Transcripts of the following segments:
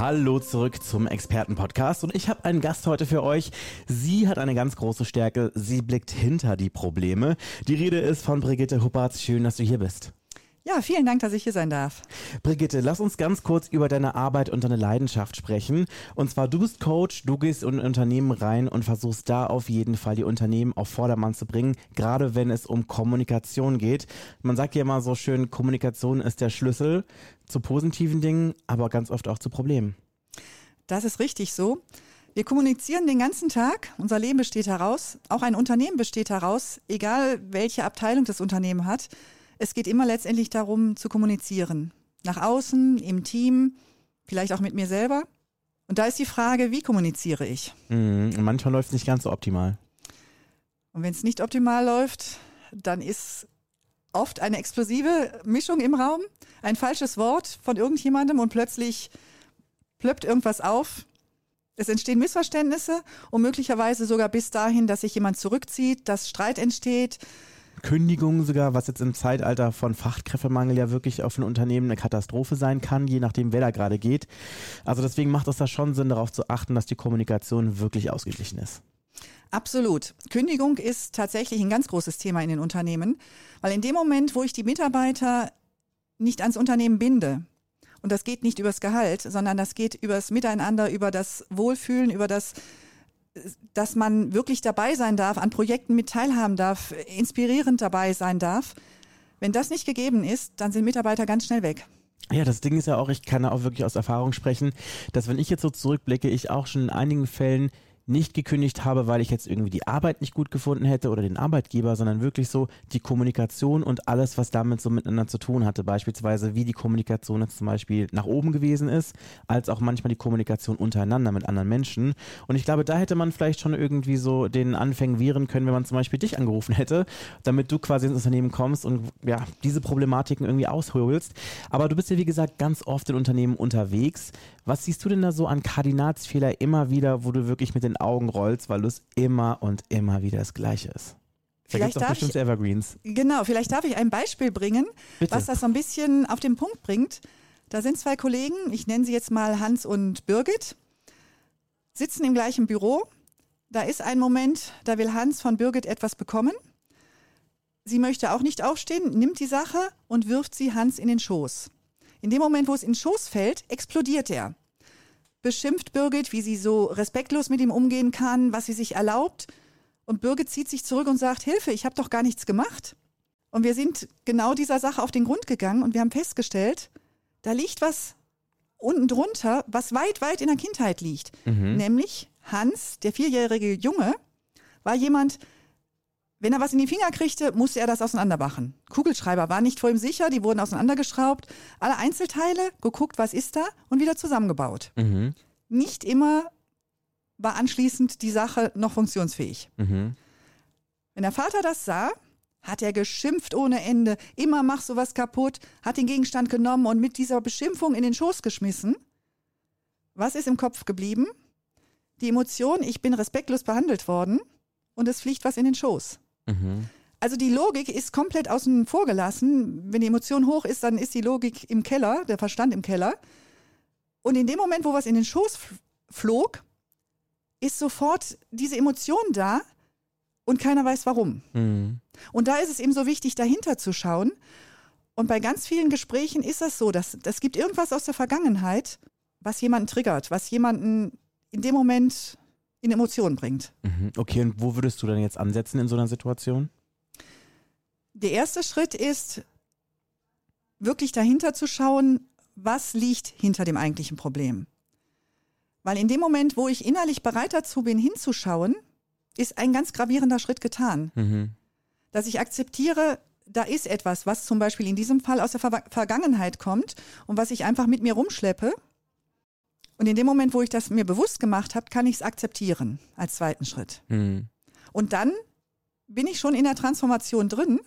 Hallo zurück zum Expertenpodcast und ich habe einen Gast heute für euch. Sie hat eine ganz große Stärke. Sie blickt hinter die Probleme. Die Rede ist von Brigitte Huppertz. Schön, dass du hier bist. Ja, vielen Dank, dass ich hier sein darf. Brigitte, lass uns ganz kurz über deine Arbeit und deine Leidenschaft sprechen. Und zwar, du bist Coach, du gehst in Unternehmen rein und versuchst da auf jeden Fall die Unternehmen auf Vordermann zu bringen, gerade wenn es um Kommunikation geht. Man sagt ja immer so schön, Kommunikation ist der Schlüssel zu positiven Dingen, aber ganz oft auch zu Problemen. Das ist richtig so. Wir kommunizieren den ganzen Tag, unser Leben besteht heraus, auch ein Unternehmen besteht heraus, egal welche Abteilung das Unternehmen hat. Es geht immer letztendlich darum, zu kommunizieren. Nach außen, im Team, vielleicht auch mit mir selber. Und da ist die Frage, wie kommuniziere ich? Mhm. Manchmal läuft es nicht ganz so optimal. Und wenn es nicht optimal läuft, dann ist oft eine explosive Mischung im Raum, ein falsches Wort von irgendjemandem und plötzlich plöppt irgendwas auf. Es entstehen Missverständnisse und möglicherweise sogar bis dahin, dass sich jemand zurückzieht, dass Streit entsteht, Kündigungen sogar, was jetzt im Zeitalter von Fachkräftemangel ja wirklich auf ein Unternehmen eine Katastrophe sein kann, je nachdem, wer da gerade geht. Also deswegen macht es da schon Sinn, darauf zu achten, dass die Kommunikation wirklich ausgeglichen ist. Absolut. Kündigung ist tatsächlich ein ganz großes Thema in den Unternehmen, weil in dem Moment, wo ich die Mitarbeiter nicht ans Unternehmen binde, und das geht nicht übers Gehalt, sondern das geht übers Miteinander, über das Wohlfühlen, über das dass man wirklich dabei sein darf, an Projekten mit teilhaben darf, inspirierend dabei sein darf. Wenn das nicht gegeben ist, dann sind Mitarbeiter ganz schnell weg. Ja, das Ding ist ja auch, ich kann auch wirklich aus Erfahrung sprechen, dass wenn ich jetzt so zurückblicke, ich auch schon in einigen Fällen nicht gekündigt habe, weil ich jetzt irgendwie die Arbeit nicht gut gefunden hätte oder den Arbeitgeber, sondern wirklich so die Kommunikation und alles, was damit so miteinander zu tun hatte. Beispielsweise, wie die Kommunikation jetzt zum Beispiel nach oben gewesen ist, als auch manchmal die Kommunikation untereinander mit anderen Menschen. Und ich glaube, da hätte man vielleicht schon irgendwie so den Anfängen wehren können, wenn man zum Beispiel dich angerufen hätte, damit du quasi ins Unternehmen kommst und ja, diese Problematiken irgendwie ausholst. Aber du bist ja, wie gesagt, ganz oft in Unternehmen unterwegs. Was siehst du denn da so an Kardinalsfehler immer wieder, wo du wirklich mit den Augen rollst, weil es immer und immer wieder das Gleiche ist? Da vielleicht darf ich, Evergreens. Genau, vielleicht darf ich ein Beispiel bringen, Bitte. was das so ein bisschen auf den Punkt bringt. Da sind zwei Kollegen, ich nenne sie jetzt mal Hans und Birgit, sitzen im gleichen Büro. Da ist ein Moment, da will Hans von Birgit etwas bekommen. Sie möchte auch nicht aufstehen, nimmt die Sache und wirft sie Hans in den Schoß. In dem Moment, wo es in den Schoß fällt, explodiert er. Beschimpft Birgit, wie sie so respektlos mit ihm umgehen kann, was sie sich erlaubt. Und Birgit zieht sich zurück und sagt, Hilfe, ich habe doch gar nichts gemacht. Und wir sind genau dieser Sache auf den Grund gegangen und wir haben festgestellt, da liegt was unten drunter, was weit, weit in der Kindheit liegt. Mhm. Nämlich Hans, der vierjährige Junge, war jemand, wenn er was in die Finger kriegte, musste er das auseinandermachen. Kugelschreiber waren nicht vor ihm sicher, die wurden auseinandergeschraubt, alle Einzelteile, geguckt, was ist da und wieder zusammengebaut. Mhm. Nicht immer war anschließend die Sache noch funktionsfähig. Mhm. Wenn der Vater das sah, hat er geschimpft ohne Ende, immer mach sowas kaputt, hat den Gegenstand genommen und mit dieser Beschimpfung in den Schoß geschmissen. Was ist im Kopf geblieben? Die Emotion, ich bin respektlos behandelt worden und es fliegt was in den Schoß. Mhm. Also die Logik ist komplett außen vor gelassen. Wenn die Emotion hoch ist, dann ist die Logik im Keller, der Verstand im Keller. Und in dem Moment, wo was in den Schoß flog, ist sofort diese Emotion da und keiner weiß warum. Mhm. Und da ist es eben so wichtig, dahinter zu schauen. Und bei ganz vielen Gesprächen ist das so, dass das gibt irgendwas aus der Vergangenheit, was jemanden triggert, was jemanden in dem Moment in Emotionen bringt. Mhm. Okay, und wo würdest du dann jetzt ansetzen in so einer Situation? Der erste Schritt ist, wirklich dahinter zu schauen, was liegt hinter dem eigentlichen Problem. Weil in dem Moment, wo ich innerlich bereit dazu bin, hinzuschauen, ist ein ganz gravierender Schritt getan. Mhm. Dass ich akzeptiere, da ist etwas, was zum Beispiel in diesem Fall aus der Ver Vergangenheit kommt und was ich einfach mit mir rumschleppe. Und in dem Moment, wo ich das mir bewusst gemacht habe, kann ich es akzeptieren als zweiten Schritt. Mhm. Und dann bin ich schon in der Transformation drin,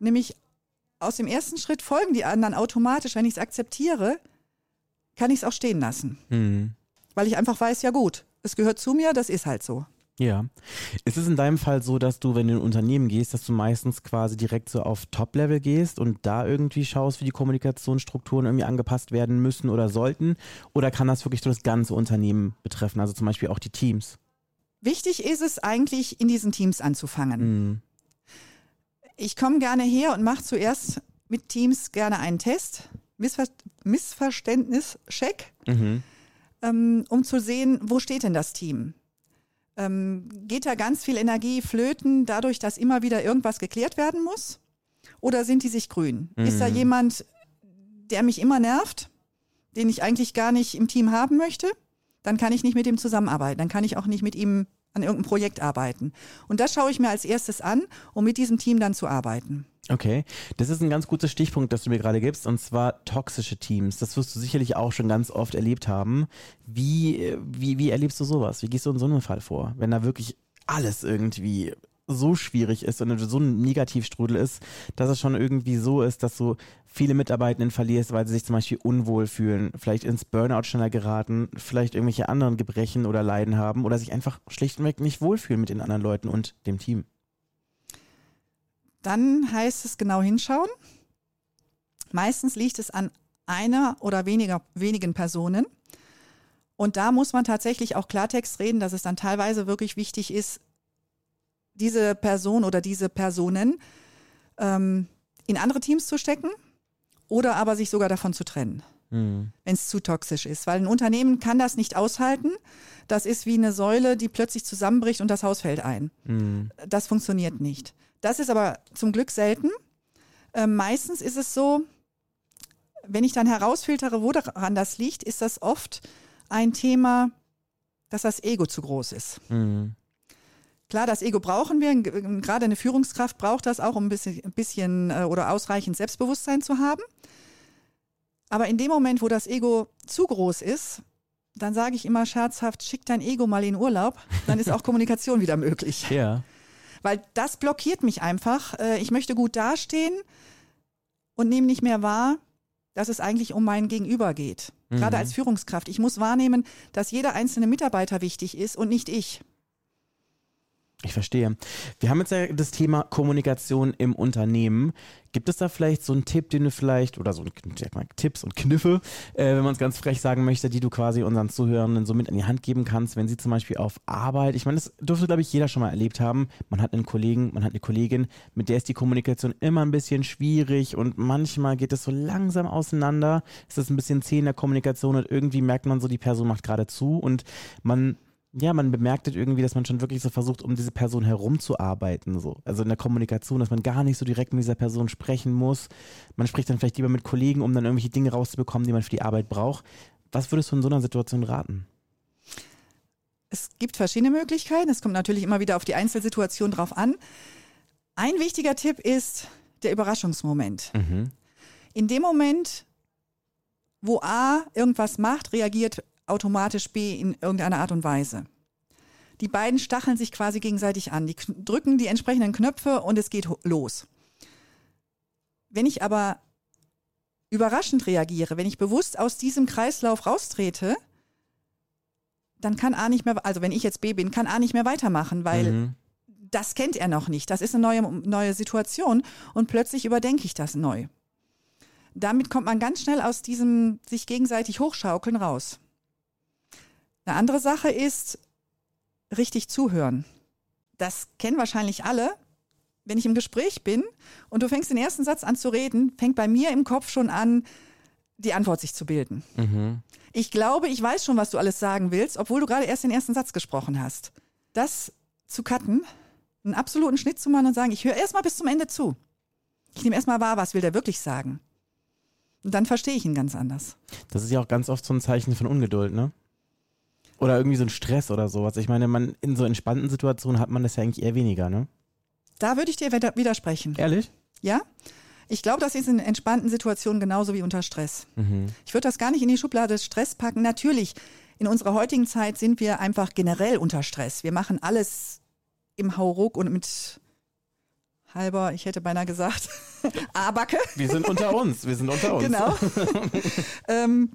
Nämlich aus dem ersten Schritt folgen die anderen automatisch. Wenn ich es akzeptiere, kann ich es auch stehen lassen. Mhm. Weil ich einfach weiß, ja gut, es gehört zu mir, das ist halt so. Ja. Ist es in deinem Fall so, dass du, wenn du in ein Unternehmen gehst, dass du meistens quasi direkt so auf Top-Level gehst und da irgendwie schaust, wie die Kommunikationsstrukturen irgendwie angepasst werden müssen oder sollten? Oder kann das wirklich so das ganze Unternehmen betreffen, also zum Beispiel auch die Teams? Wichtig ist es eigentlich, in diesen Teams anzufangen. Mhm. Ich komme gerne her und mache zuerst mit Teams gerne einen Test, Missver Missverständnis-Check, Mhm. ähm, um zu sehen, wo steht denn das Team? Ähm, geht da ganz viel Energie flöten, dadurch, dass immer wieder irgendwas geklärt werden muss? Oder sind die sich grün? Ist da Mhm. jemand, der mich immer nervt, den ich eigentlich gar nicht im Team haben möchte? Dann kann ich nicht mit ihm zusammenarbeiten. Dann kann ich auch nicht mit ihm an irgendeinem Projekt arbeiten. Und das schaue ich mir als erstes an, um mit diesem Team dann zu arbeiten. Okay, das ist ein ganz guter Stichpunkt, das du mir gerade gibst, und zwar toxische Teams. Das wirst du sicherlich auch schon ganz oft erlebt haben. Wie, äh, wie, wie erlebst du sowas? Wie gehst du in so einem Fall vor? Wenn da wirklich alles irgendwie so schwierig ist und so ein Negativstrudel ist, dass es schon irgendwie so ist, dass du viele Mitarbeitenden verlierst, weil sie sich zum Beispiel unwohl fühlen, vielleicht ins Burnout schneller geraten, vielleicht irgendwelche anderen Gebrechen oder Leiden haben oder sich einfach schlichtweg nicht wohlfühlen mit den anderen Leuten und dem Team. Dann heißt es genau hinschauen. Meistens liegt es an einer oder weniger, wenigen Personen. Und da muss man tatsächlich auch Klartext reden, dass es dann teilweise wirklich wichtig ist, diese Person oder diese Personen ähm, in andere Teams zu stecken oder aber sich sogar davon zu trennen, Hm. wenn es zu toxisch ist. Weil ein Unternehmen kann das nicht aushalten. Das ist wie eine Säule, die plötzlich zusammenbricht und das Haus fällt ein. Hm. Das funktioniert nicht. Das ist aber zum Glück selten. Ähm, meistens ist es so, wenn ich dann herausfiltere, wo daran das liegt, ist das oft ein Thema, dass das Ego zu groß ist. Hm. Klar, das Ego brauchen wir. Gerade eine Führungskraft braucht das auch, um ein bisschen, ein bisschen äh, oder ausreichend Selbstbewusstsein zu haben. Aber in dem Moment, wo das Ego zu groß ist, dann sage ich immer scherzhaft, schick dein Ego mal in Urlaub, dann ist auch Kommunikation wieder möglich. Ja. Weil das blockiert mich einfach. Äh, Ich möchte gut dastehen und nehme nicht mehr wahr, dass es eigentlich um mein Gegenüber geht. Gerade Mhm. als Führungskraft. Ich muss wahrnehmen, dass jeder einzelne Mitarbeiter wichtig ist und nicht ich. Ich verstehe. Wir haben jetzt ja das Thema Kommunikation im Unternehmen. Gibt es da vielleicht so einen Tipp, den du vielleicht, oder so mal, Tipps und Kniffe, äh, wenn man es ganz frech sagen möchte, die du quasi unseren Zuhörenden so mit an die Hand geben kannst, wenn sie zum Beispiel auf Arbeit, ich meine, das dürfte, glaube ich, jeder schon mal erlebt haben. Man hat einen Kollegen, man hat eine Kollegin, mit der ist die Kommunikation immer ein bisschen schwierig und manchmal geht es so langsam auseinander. Es ist ein bisschen zäh in der Kommunikation und irgendwie merkt man so, die Person macht gerade zu und man ja, man bemerkt halt irgendwie, dass man schon wirklich so versucht, um diese Person herumzuarbeiten. So. Also in der Kommunikation, dass man gar nicht so direkt mit dieser Person sprechen muss. Man spricht dann vielleicht lieber mit Kollegen, um dann irgendwelche Dinge rauszubekommen, die man für die Arbeit braucht. Was würdest du in so einer Situation raten? Es gibt verschiedene Möglichkeiten. Es kommt natürlich immer wieder auf die Einzelsituation drauf an. Ein wichtiger Tipp ist der Überraschungsmoment. Mhm. In dem Moment, wo A irgendwas macht, reagiert automatisch B in irgendeiner Art und Weise. Die beiden stacheln sich quasi gegenseitig an. Die drücken die entsprechenden Knöpfe und es geht los. Wenn ich aber überraschend reagiere, wenn ich bewusst aus diesem Kreislauf raustrete, dann kann A nicht mehr, also wenn ich jetzt B bin, kann A nicht mehr weitermachen, weil Mhm. das kennt er noch nicht. Das ist eine neue, neue Situation und plötzlich überdenke ich das neu. Damit kommt man ganz schnell aus diesem sich gegenseitig hochschaukeln raus. Eine andere Sache ist richtig zuhören. Das kennen wahrscheinlich alle. Wenn ich im Gespräch bin und du fängst den ersten Satz an zu reden, fängt bei mir im Kopf schon an, die Antwort sich zu bilden. Mhm. Ich glaube, ich weiß schon, was du alles sagen willst, obwohl du gerade erst den ersten Satz gesprochen hast. Das zu cutten, einen absoluten Schnitt zu machen und sagen, ich höre erstmal bis zum Ende zu. Ich nehme erstmal wahr, was will der wirklich sagen. Und dann verstehe ich ihn ganz anders. Das ist ja auch ganz oft so ein Zeichen von Ungeduld, ne? Oder irgendwie so ein Stress oder sowas. Ich meine, man in so entspannten Situationen hat man das ja eigentlich eher weniger, ne? Da würde ich dir widersprechen. Ehrlich? Ja? Ich glaube, das ist in entspannten Situationen genauso wie unter Stress. Mhm. Ich würde das gar nicht in die Schublade Stress packen. Natürlich, in unserer heutigen Zeit sind wir einfach generell unter Stress. Wir machen alles im Hauruck und mit halber, ich hätte beinahe gesagt, A-Backe. Wir sind unter uns, wir sind unter uns. Genau. ähm,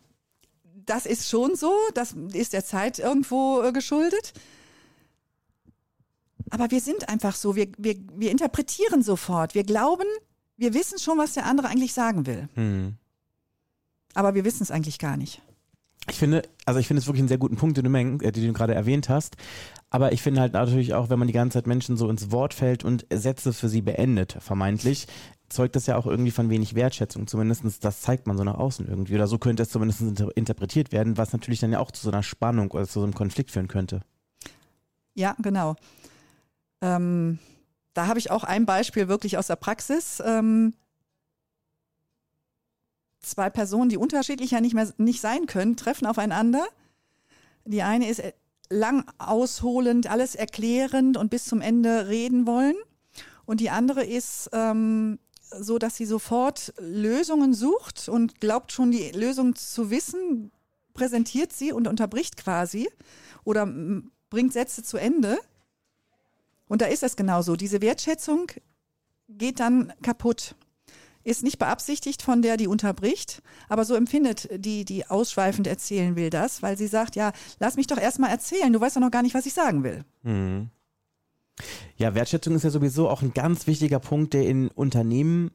das ist schon so, das ist der Zeit irgendwo äh, geschuldet. Aber wir sind einfach so, wir, wir, wir interpretieren sofort. Wir glauben, wir wissen schon, was der andere eigentlich sagen will. Hm. Aber wir wissen es eigentlich gar nicht. Ich finde, also ich finde es wirklich einen sehr guten Punkt, den du, äh, den du gerade erwähnt hast. Aber ich finde halt natürlich auch, wenn man die ganze Zeit Menschen so ins Wort fällt und Sätze für sie beendet, vermeintlich, zeugt das ja auch irgendwie von wenig Wertschätzung. Zumindestens das zeigt man so nach außen irgendwie. Oder so könnte es zumindest inter interpretiert werden, was natürlich dann ja auch zu so einer Spannung oder zu so einem Konflikt führen könnte. Ja, genau. Ähm, da habe ich auch ein Beispiel wirklich aus der Praxis. Ähm, zwei Personen, die unterschiedlicher nicht mehr nicht sein können, treffen aufeinander. Die eine ist äh, lang ausholend, alles erklärend und bis zum Ende reden wollen. Und die andere ist ähm, so, dass sie sofort Lösungen sucht und glaubt schon die Lösung zu wissen, präsentiert sie und unterbricht quasi oder bringt Sätze zu Ende. Und da ist es genauso. Diese Wertschätzung geht dann kaputt. Ist nicht beabsichtigt von der, die unterbricht, aber so empfindet die, die ausschweifend erzählen will, das, weil sie sagt, ja, lass mich doch erstmal erzählen, du weißt doch noch gar nicht, was ich sagen will. Mhm. Ja, Wertschätzung ist ja sowieso auch ein ganz wichtiger Punkt, der in Unternehmen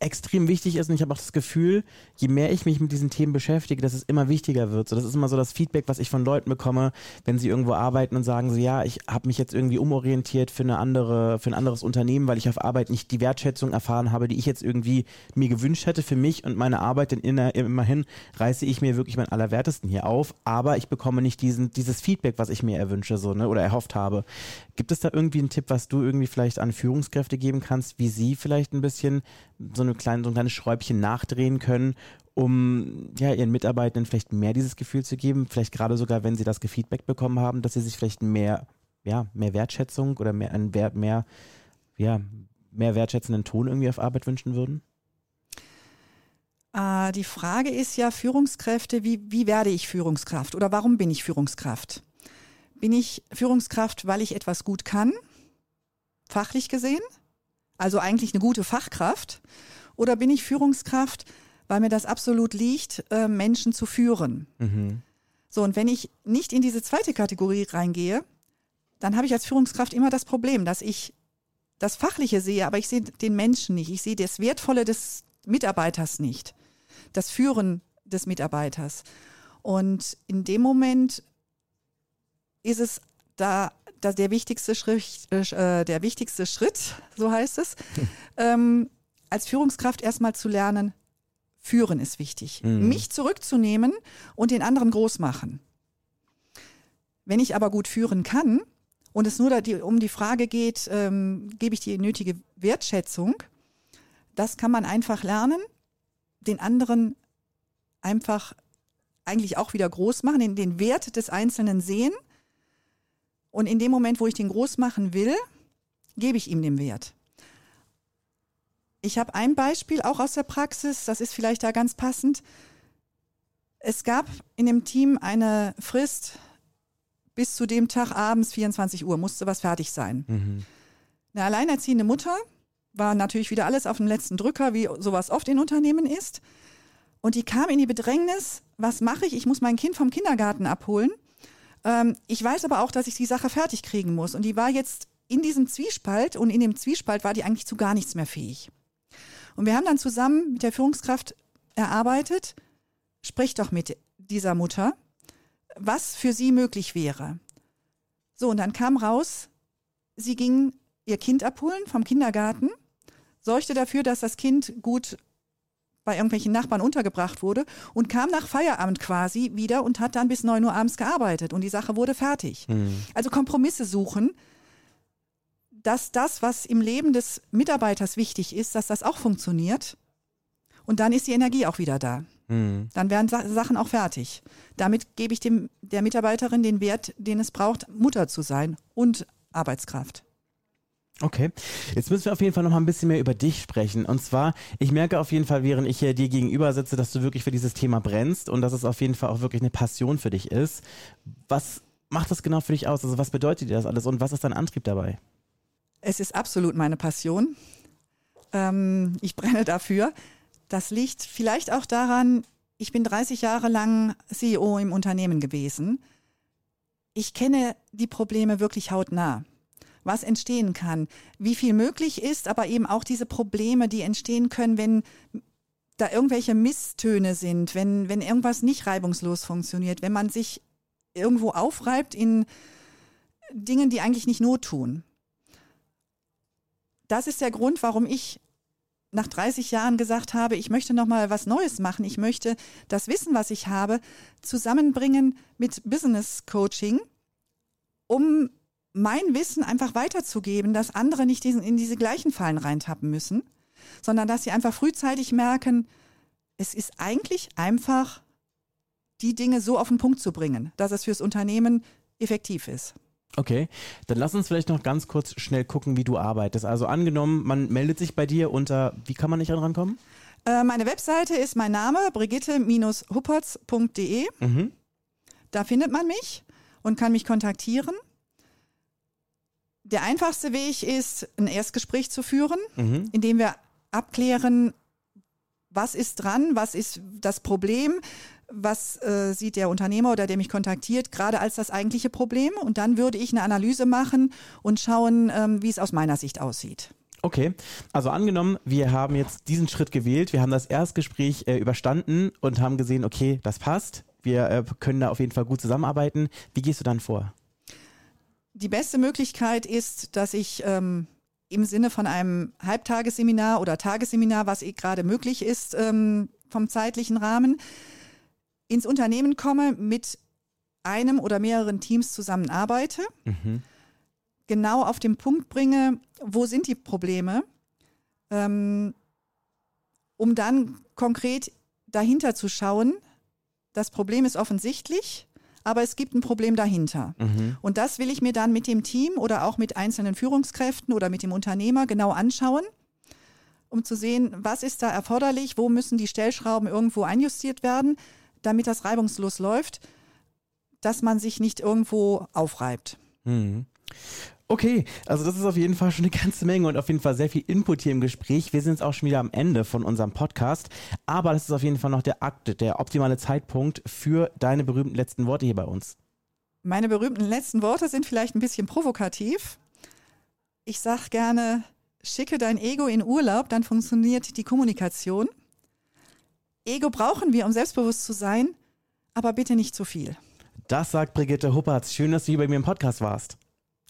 extrem wichtig ist und ich habe auch das Gefühl, je mehr ich mich mit diesen Themen beschäftige, dass es immer wichtiger wird. So, das ist immer so das Feedback, was ich von Leuten bekomme, wenn sie irgendwo arbeiten und sagen so, ja, ich habe mich jetzt irgendwie umorientiert für eine andere, für ein anderes Unternehmen, weil ich auf Arbeit nicht die Wertschätzung erfahren habe, die ich jetzt irgendwie mir gewünscht hätte für mich und meine Arbeit. Denn immerhin reiße ich mir wirklich mein Allerwertesten hier auf, aber ich bekomme nicht diesen, dieses Feedback, was ich mir erwünsche, so, ne, oder erhofft habe. Gibt es da irgendwie einen Tipp, was du irgendwie vielleicht an Führungskräfte geben kannst, wie sie vielleicht ein bisschen so eine kleine, so ein kleines Schräubchen nachdrehen können, um ja, ihren Mitarbeitenden vielleicht mehr dieses Gefühl zu geben, vielleicht gerade sogar, wenn sie das Gefeedback bekommen haben, dass sie sich vielleicht mehr, ja, mehr Wertschätzung oder mehr, einen Wert, mehr, ja, mehr wertschätzenden Ton irgendwie auf Arbeit wünschen würden? Äh, die Frage ist ja, Führungskräfte, wie, wie werde ich Führungskraft oder warum bin ich Führungskraft? Bin ich Führungskraft, weil ich etwas gut kann, fachlich gesehen? Also eigentlich eine gute Fachkraft? Oder bin ich Führungskraft, weil mir das absolut liegt, äh, Menschen zu führen? Mhm. So, und wenn ich nicht in diese zweite Kategorie reingehe, dann habe ich als Führungskraft immer das Problem, dass ich das Fachliche sehe, aber ich sehe den Menschen nicht. Ich sehe das Wertvolle des Mitarbeiters nicht. Das Führen des Mitarbeiters. Und in dem Moment ist es da, da der, wichtigste Schritt, äh, der wichtigste Schritt, so heißt es, ähm, als Führungskraft erstmal zu lernen, führen ist wichtig. Mhm. Mich zurückzunehmen und den anderen groß machen. Wenn ich aber gut führen kann und es nur da die, um die Frage geht, ähm, gebe ich die nötige Wertschätzung, das kann man einfach lernen, den anderen einfach eigentlich auch wieder groß machen, den, den Wert des Einzelnen sehen. Und in dem Moment, wo ich den groß machen will, gebe ich ihm den Wert. Ich habe ein Beispiel auch aus der Praxis, das ist vielleicht da ganz passend. Es gab in dem Team eine Frist, bis zu dem Tag abends 24 Uhr musste was fertig sein. Mhm. Eine alleinerziehende Mutter war natürlich wieder alles auf dem letzten Drücker, wie sowas oft in Unternehmen ist. Und die kam in die Bedrängnis, was mache ich? Ich muss mein Kind vom Kindergarten abholen. Ähm, ich weiß aber auch, dass ich die Sache fertig kriegen muss. Und die war jetzt in diesem Zwiespalt und in dem Zwiespalt war die eigentlich zu gar nichts mehr fähig. Und wir haben dann zusammen mit der Führungskraft erarbeitet, sprich doch mit dieser Mutter, was für sie möglich wäre. So, und dann kam raus, sie ging ihr Kind abholen vom Kindergarten, sorgte dafür, dass das Kind gut bei irgendwelchen Nachbarn untergebracht wurde und kam nach Feierabend quasi wieder und hat dann bis 9 Uhr abends gearbeitet und die Sache wurde fertig. Mhm. Also Kompromisse suchen, dass das, was im Leben des Mitarbeiters wichtig ist, dass das auch funktioniert. Und dann ist die Energie auch wieder da. Mhm. Dann werden Sa Sachen auch fertig. Damit gebe ich dem, der Mitarbeiterin den Wert, den es braucht, Mutter zu sein und Arbeitskraft. Okay, jetzt müssen wir auf jeden Fall noch mal ein bisschen mehr über dich sprechen. Und zwar, ich merke auf jeden Fall, während ich hier dir gegenüber sitze, dass du wirklich für dieses Thema brennst und dass es auf jeden Fall auch wirklich eine Passion für dich ist. Was macht das genau für dich aus? Also was bedeutet dir das alles und was ist dein Antrieb dabei? Es ist absolut meine Passion. Ähm, ich brenne dafür. Das liegt vielleicht auch daran, ich bin 30 Jahre lang CEO im Unternehmen gewesen. Ich kenne die Probleme wirklich hautnah. Was entstehen kann, wie viel möglich ist, aber eben auch diese Probleme, die entstehen können, wenn da irgendwelche Misstöne sind, wenn, wenn irgendwas nicht reibungslos funktioniert, wenn man sich irgendwo aufreibt in Dingen, die eigentlich nicht Not tun. Das ist der Grund, warum ich nach 30 Jahren gesagt habe, ich möchte noch mal was Neues machen. Ich möchte das Wissen, was ich habe, zusammenbringen mit Business Coaching, um mein Wissen einfach weiterzugeben, dass andere nicht diesen, in diese gleichen Fallen reintappen müssen, sondern dass sie einfach frühzeitig merken, es ist eigentlich einfach, die Dinge so auf den Punkt zu bringen, dass es fürs Unternehmen effektiv ist. Okay, dann lass uns vielleicht noch ganz kurz schnell gucken, wie du arbeitest. Also angenommen, man meldet sich bei dir unter, wie kann man nicht rankommen? Äh, meine Webseite ist mein Name, brigitte-huppertz.de. Mhm. Da findet man mich und kann mich kontaktieren. Der einfachste Weg ist, ein Erstgespräch zu führen, mhm. indem wir abklären, was ist dran, was ist das Problem, was äh, sieht der Unternehmer oder der mich kontaktiert gerade als das eigentliche Problem und dann würde ich eine Analyse machen und schauen, ähm, wie es aus meiner Sicht aussieht. Okay, also angenommen, wir haben jetzt diesen Schritt gewählt, wir haben das Erstgespräch äh, überstanden und haben gesehen, okay, das passt, wir äh, können da auf jeden Fall gut zusammenarbeiten. Wie gehst du dann vor? Die beste Möglichkeit ist, dass ich ähm, im Sinne von einem Halbtagesseminar oder Tagesseminar, was eh gerade möglich ist ähm, vom zeitlichen Rahmen, ins Unternehmen komme, mit einem oder mehreren Teams zusammenarbeite, mhm. genau auf den Punkt bringe, wo sind die Probleme, ähm, um dann konkret dahinter zu schauen, das Problem ist offensichtlich, aber es gibt ein Problem dahinter. Mhm. Und das will ich mir dann mit dem Team oder auch mit einzelnen Führungskräften oder mit dem Unternehmer genau anschauen, um zu sehen, was ist da erforderlich, wo müssen die Stellschrauben irgendwo einjustiert werden, damit das reibungslos läuft, dass man sich nicht irgendwo aufreibt. Mhm. Okay, also das ist auf jeden Fall schon eine ganze Menge und auf jeden Fall sehr viel Input hier im Gespräch. Wir sind jetzt auch schon wieder am Ende von unserem Podcast, aber das ist auf jeden Fall noch der Akt, der optimale Zeitpunkt für deine berühmten letzten Worte hier bei uns. Meine berühmten letzten Worte sind vielleicht ein bisschen provokativ. Ich sage gerne, schicke dein Ego in Urlaub, dann funktioniert die Kommunikation. Ego brauchen wir, um selbstbewusst zu sein, aber bitte nicht zu viel. Das sagt Brigitte Huppertz. Schön, dass du hier bei mir im Podcast warst.